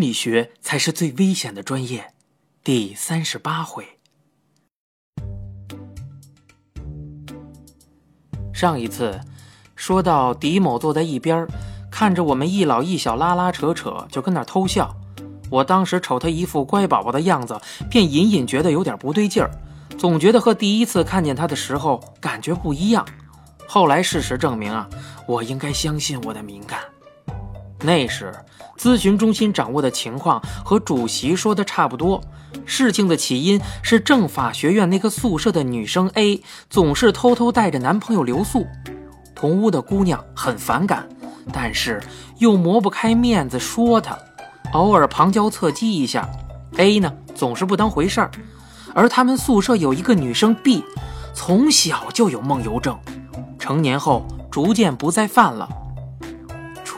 心理学才是最危险的专业。第三十八回，上一次说到狄某坐在一边，看着我们一老一小拉拉扯扯，就跟那偷笑。我当时瞅他一副乖宝宝的样子，便隐隐觉得有点不对劲儿，总觉得和第一次看见他的时候感觉不一样。后来事实证明啊，我应该相信我的敏感。那时咨询中心掌握的情况和主席说的差不多。事情的起因是政法学院那个宿舍的女生 A 总是偷偷带着男朋友留宿，同屋的姑娘很反感，但是又磨不开面子说他，偶尔旁敲侧击一下。A 呢总是不当回事儿，而他们宿舍有一个女生 B，从小就有梦游症，成年后逐渐不再犯了。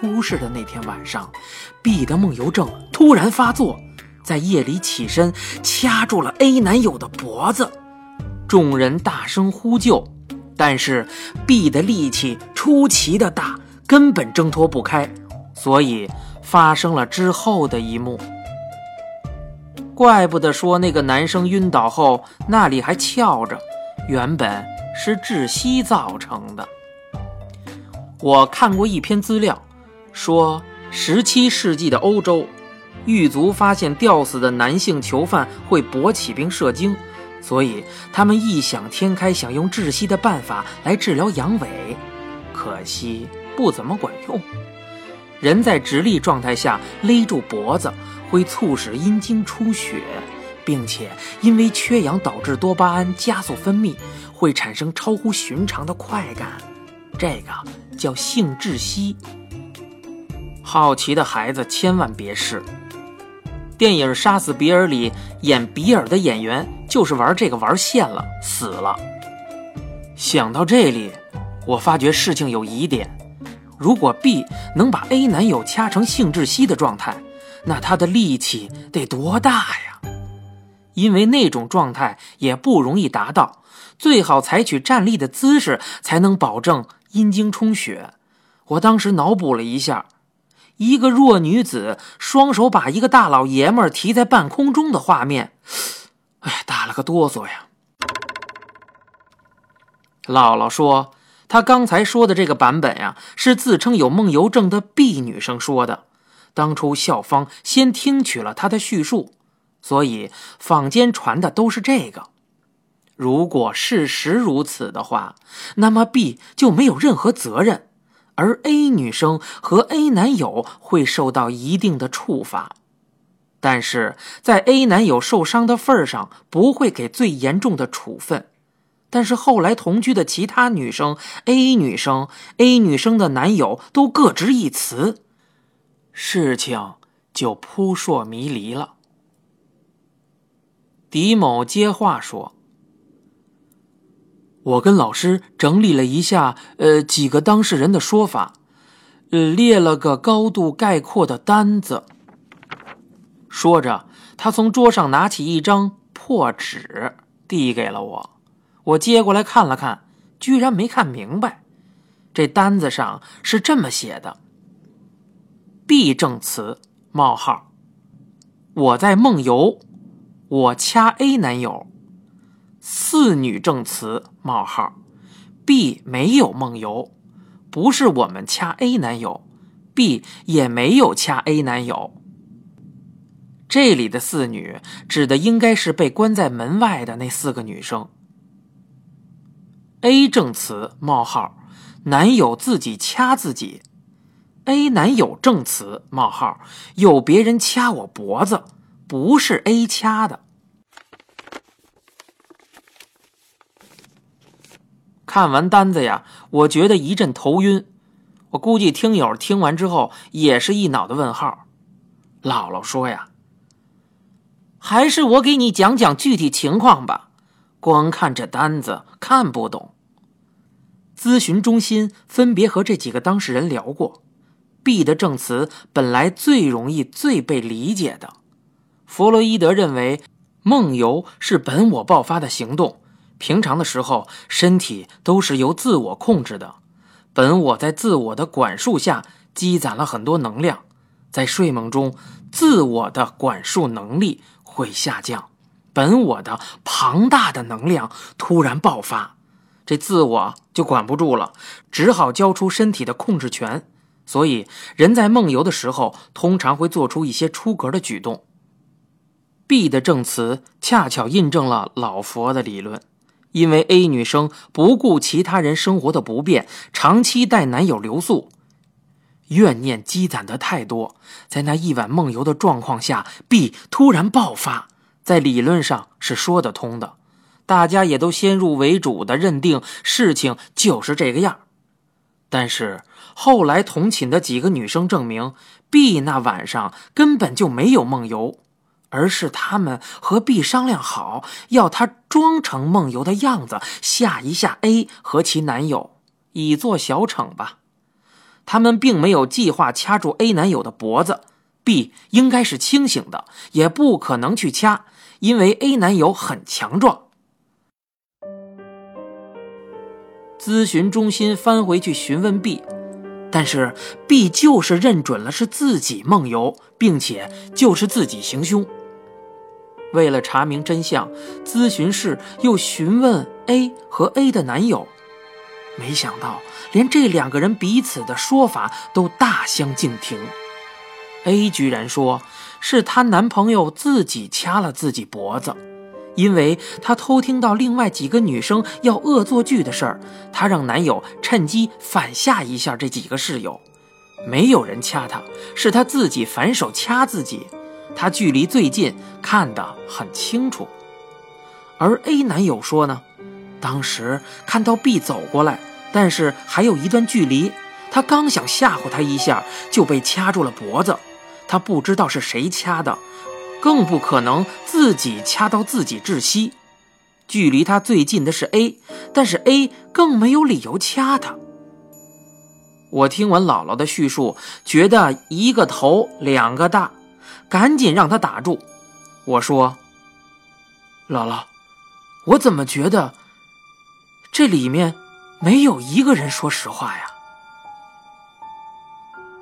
出事的那天晚上，B 的梦游症突然发作，在夜里起身掐住了 A 男友的脖子，众人大声呼救，但是 B 的力气出奇的大，根本挣脱不开，所以发生了之后的一幕。怪不得说那个男生晕倒后那里还翘着，原本是窒息造成的。我看过一篇资料。说，十七世纪的欧洲，狱卒发现吊死的男性囚犯会勃起并射精，所以他们异想天开，想用窒息的办法来治疗阳痿，可惜不怎么管用。人在直立状态下勒住脖子，会促使阴茎出血，并且因为缺氧导致多巴胺加速分泌，会产生超乎寻常的快感，这个叫性窒息。好奇的孩子千万别试。电影《杀死比尔》里演比尔的演员就是玩这个玩线了，死了。想到这里，我发觉事情有疑点。如果 B 能把 A 男友掐成性窒息的状态，那他的力气得多大呀？因为那种状态也不容易达到，最好采取站立的姿势才能保证阴茎充血。我当时脑补了一下。一个弱女子双手把一个大老爷们提在半空中的画面，哎，打了个哆嗦呀。姥姥说，她刚才说的这个版本呀，是自称有梦游症的 B 女生说的。当初校方先听取了她的叙述，所以坊间传的都是这个。如果事实如此的话，那么 B 就没有任何责任。而 A 女生和 A 男友会受到一定的处罚，但是在 A 男友受伤的份上，不会给最严重的处分。但是后来同居的其他女生，A 女生、A 女生的男友都各执一词，事情就扑朔迷离了。狄某接话说。我跟老师整理了一下，呃，几个当事人的说法，呃，列了个高度概括的单子。说着，他从桌上拿起一张破纸，递给了我。我接过来看了看，居然没看明白。这单子上是这么写的：“B 证词：冒号，我在梦游，我掐 A 男友。”四女证词：冒号，B 没有梦游，不是我们掐 A 男友，B 也没有掐 A 男友。这里的四女指的应该是被关在门外的那四个女生。A 证词：冒号，男友自己掐自己。A 男友证词：冒号，有别人掐我脖子，不是 A 掐的。看完单子呀，我觉得一阵头晕。我估计听友听完之后也是一脑的问号。姥姥说呀：“还是我给你讲讲具体情况吧，光看这单子看不懂。”咨询中心分别和这几个当事人聊过，B 的证词本来最容易、最被理解的。弗洛伊德认为，梦游是本我爆发的行动。平常的时候，身体都是由自我控制的，本我在自我的管束下积攒了很多能量，在睡梦中，自我的管束能力会下降，本我的庞大的能量突然爆发，这自我就管不住了，只好交出身体的控制权。所以，人在梦游的时候，通常会做出一些出格的举动。B 的证词恰巧印证了老佛的理论，因为 A 女生不顾其他人生活的不便，长期带男友留宿。怨念积攒的太多，在那一晚梦游的状况下，B 突然爆发，在理论上是说得通的，大家也都先入为主的认定事情就是这个样。但是后来同寝的几个女生证明，B 那晚上根本就没有梦游，而是他们和 B 商量好，要他装成梦游的样子吓一吓 A 和其男友，以作小惩吧。他们并没有计划掐住 A 男友的脖子，B 应该是清醒的，也不可能去掐，因为 A 男友很强壮。咨询中心翻回去询问 B，但是 B 就是认准了是自己梦游，并且就是自己行凶。为了查明真相，咨询室又询问 A 和 A 的男友。没想到，连这两个人彼此的说法都大相径庭。A 居然说是她男朋友自己掐了自己脖子，因为她偷听到另外几个女生要恶作剧的事儿，她让男友趁机反吓一下这几个室友。没有人掐她，是她自己反手掐自己。她距离最近，看得很清楚。而 A 男友说呢？当时看到 B 走过来，但是还有一段距离，他刚想吓唬他一下，就被掐住了脖子。他不知道是谁掐的，更不可能自己掐到自己窒息。距离他最近的是 A，但是 A 更没有理由掐他。我听完姥姥的叙述，觉得一个头两个大，赶紧让他打住。我说：“姥姥，我怎么觉得？”这里面没有一个人说实话呀！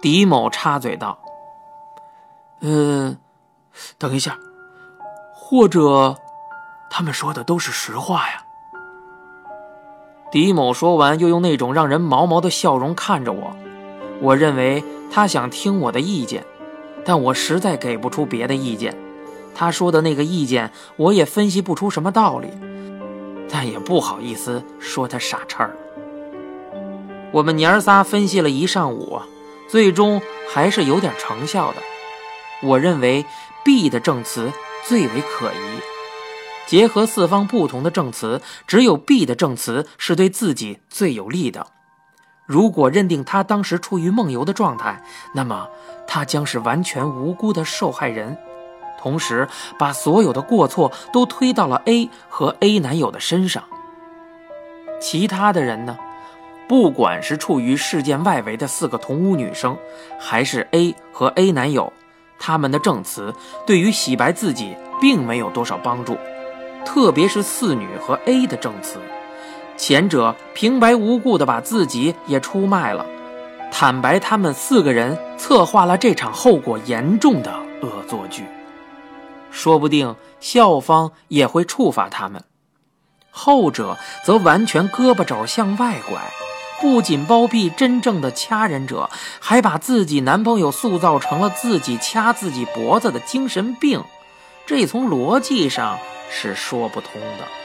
狄某插嘴道：“嗯，等一下，或者他们说的都是实话呀？”狄某说完，又用那种让人毛毛的笑容看着我。我认为他想听我的意见，但我实在给不出别的意见。他说的那个意见，我也分析不出什么道理。但也不好意思说他傻叉儿。我们娘仨分析了一上午，最终还是有点成效的。我认为 B 的证词最为可疑。结合四方不同的证词，只有 B 的证词是对自己最有利的。如果认定他当时处于梦游的状态，那么他将是完全无辜的受害人。同时，把所有的过错都推到了 A 和 A 男友的身上。其他的人呢？不管是处于事件外围的四个同屋女生，还是 A 和 A 男友，他们的证词对于洗白自己并没有多少帮助。特别是四女和 A 的证词，前者平白无故的把自己也出卖了，坦白他们四个人策划了这场后果严重的恶作剧。说不定校方也会处罚他们，后者则完全胳膊肘向外拐，不仅包庇真正的掐人者，还把自己男朋友塑造成了自己掐自己脖子的精神病，这从逻辑上是说不通的。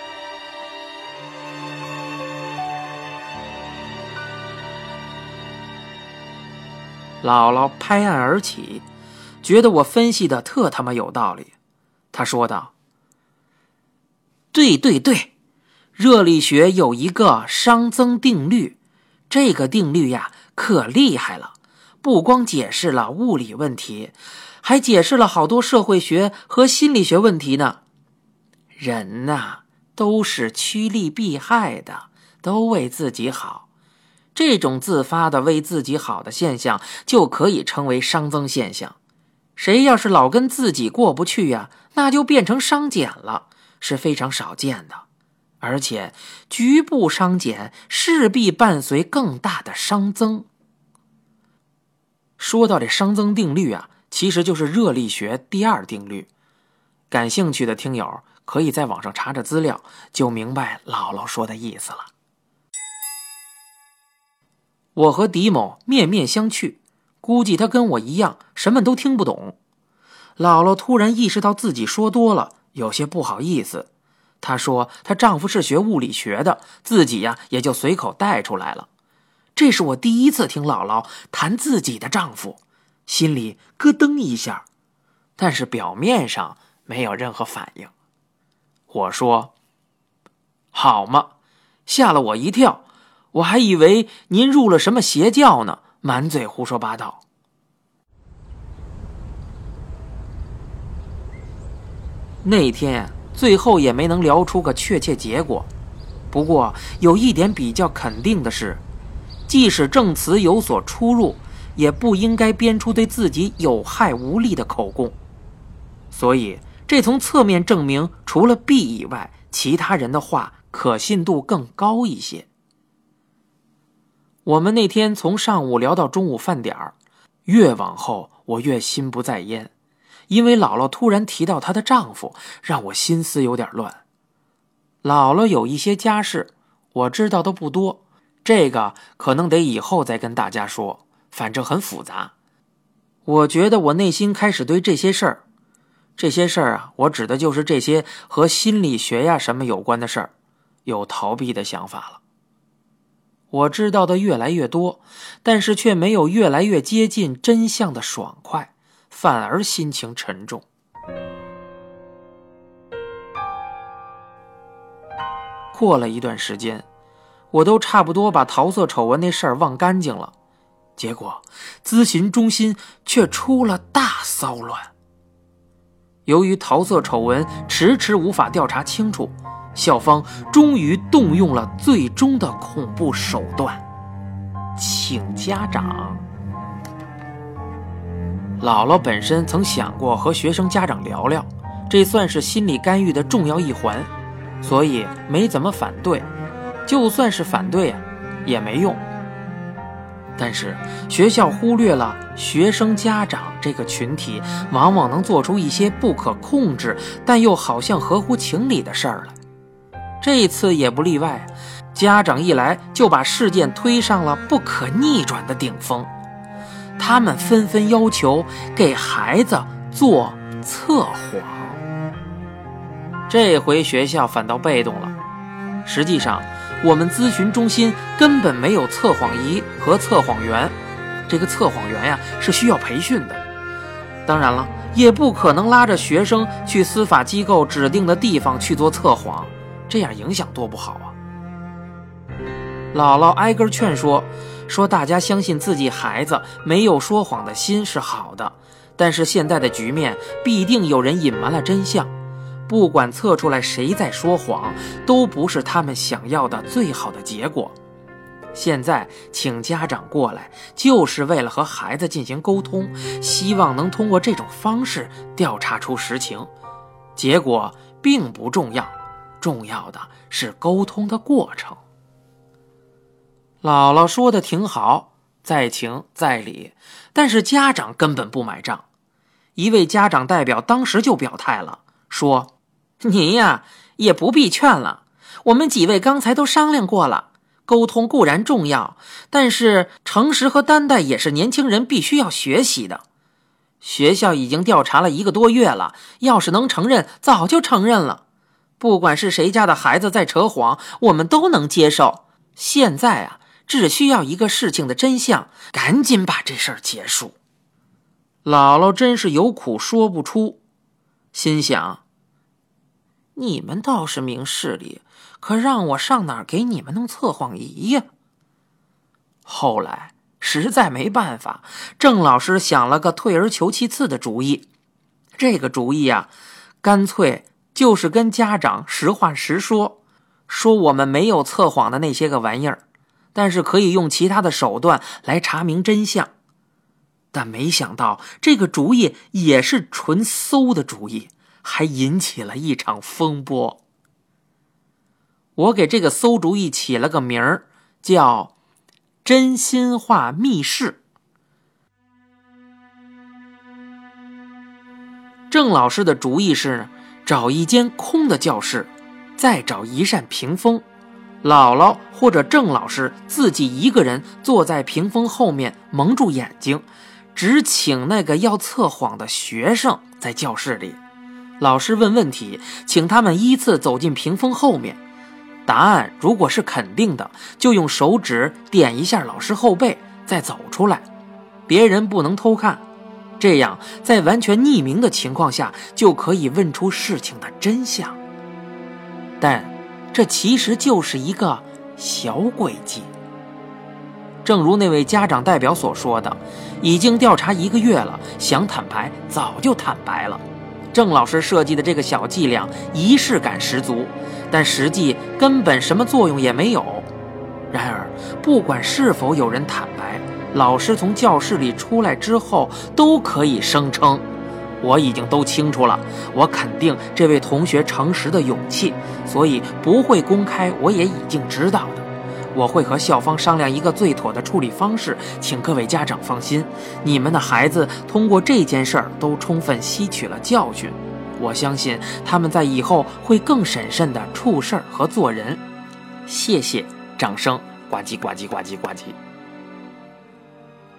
姥姥拍案而起，觉得我分析的特他妈有道理。他说道：“对对对，热力学有一个熵增定律，这个定律呀可厉害了，不光解释了物理问题，还解释了好多社会学和心理学问题呢。人呐，都是趋利避害的，都为自己好，这种自发的为自己好的现象，就可以称为熵增现象。”谁要是老跟自己过不去呀，那就变成熵减了，是非常少见的。而且局部熵减势必伴随更大的熵增。说到这熵增定律啊，其实就是热力学第二定律。感兴趣的听友可以在网上查查资料，就明白姥姥说的意思了。我和狄某面面相觑，估计他跟我一样，什么都听不懂。姥姥突然意识到自己说多了，有些不好意思。她说：“她丈夫是学物理学的，自己呀也就随口带出来了。”这是我第一次听姥姥谈自己的丈夫，心里咯噔一下，但是表面上没有任何反应。我说：“好嘛！”吓了我一跳。我还以为您入了什么邪教呢，满嘴胡说八道。那天，最后也没能聊出个确切结果。不过有一点比较肯定的是，即使证词有所出入，也不应该编出对自己有害无利的口供。所以，这从侧面证明，除了 B 以外，其他人的话可信度更高一些。我们那天从上午聊到中午饭点儿，越往后我越心不在焉，因为姥姥突然提到她的丈夫，让我心思有点乱。姥姥有一些家事，我知道的不多，这个可能得以后再跟大家说，反正很复杂。我觉得我内心开始对这些事儿，这些事儿啊，我指的就是这些和心理学呀什么有关的事儿，有逃避的想法了。我知道的越来越多，但是却没有越来越接近真相的爽快，反而心情沉重。过了一段时间，我都差不多把桃色丑闻那事儿忘干净了，结果咨询中心却出了大骚乱。由于桃色丑闻迟迟无法调查清楚。校方终于动用了最终的恐怖手段，请家长。姥姥本身曾想过和学生家长聊聊，这算是心理干预的重要一环，所以没怎么反对。就算是反对啊，也没用。但是学校忽略了学生家长这个群体，往往能做出一些不可控制但又好像合乎情理的事儿来。这次也不例外，家长一来就把事件推上了不可逆转的顶峰，他们纷纷要求给孩子做测谎。这回学校反倒被动了，实际上我们咨询中心根本没有测谎仪和测谎员，这个测谎员呀是需要培训的，当然了，也不可能拉着学生去司法机构指定的地方去做测谎。这样影响多不好啊！姥姥挨个劝说，说大家相信自己孩子没有说谎的心是好的，但是现在的局面必定有人隐瞒了真相，不管测出来谁在说谎，都不是他们想要的最好的结果。现在请家长过来，就是为了和孩子进行沟通，希望能通过这种方式调查出实情，结果并不重要。重要的是沟通的过程。姥姥说的挺好，在情在理，但是家长根本不买账。一位家长代表当时就表态了，说：“您呀也不必劝了，我们几位刚才都商量过了，沟通固然重要，但是诚实和担待也是年轻人必须要学习的。学校已经调查了一个多月了，要是能承认，早就承认了。”不管是谁家的孩子在扯谎，我们都能接受。现在啊，只需要一个事情的真相，赶紧把这事儿结束。姥姥真是有苦说不出，心想：你们倒是明事理，可让我上哪儿给你们弄测谎仪呀？后来实在没办法，郑老师想了个退而求其次的主意。这个主意啊，干脆。就是跟家长实话实说，说我们没有测谎的那些个玩意儿，但是可以用其他的手段来查明真相。但没想到这个主意也是纯馊的主意，还引起了一场风波。我给这个馊主意起了个名儿，叫“真心话密室”。郑老师的主意是找一间空的教室，再找一扇屏风，姥姥或者郑老师自己一个人坐在屏风后面，蒙住眼睛，只请那个要测谎的学生在教室里。老师问问题，请他们依次走进屏风后面。答案如果是肯定的，就用手指点一下老师后背，再走出来。别人不能偷看。这样，在完全匿名的情况下，就可以问出事情的真相。但，这其实就是一个小诡计。正如那位家长代表所说的，已经调查一个月了，想坦白早就坦白了。郑老师设计的这个小伎俩，仪式感十足，但实际根本什么作用也没有。然而，不管是否有人坦白，老师从教室里出来之后，都可以声称：“我已经都清楚了，我肯定这位同学诚实的勇气，所以不会公开。我也已经知道的，我会和校方商量一个最妥的处理方式，请各位家长放心。你们的孩子通过这件事儿都充分吸取了教训，我相信他们在以后会更审慎地处事儿和做人。”谢谢，掌声呱唧呱唧呱唧呱唧。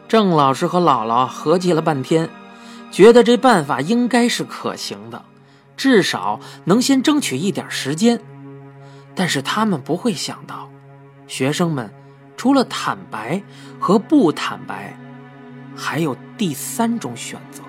郑老师和姥姥合计了半天，觉得这办法应该是可行的，至少能先争取一点时间。但是他们不会想到，学生们除了坦白和不坦白，还有第三种选择。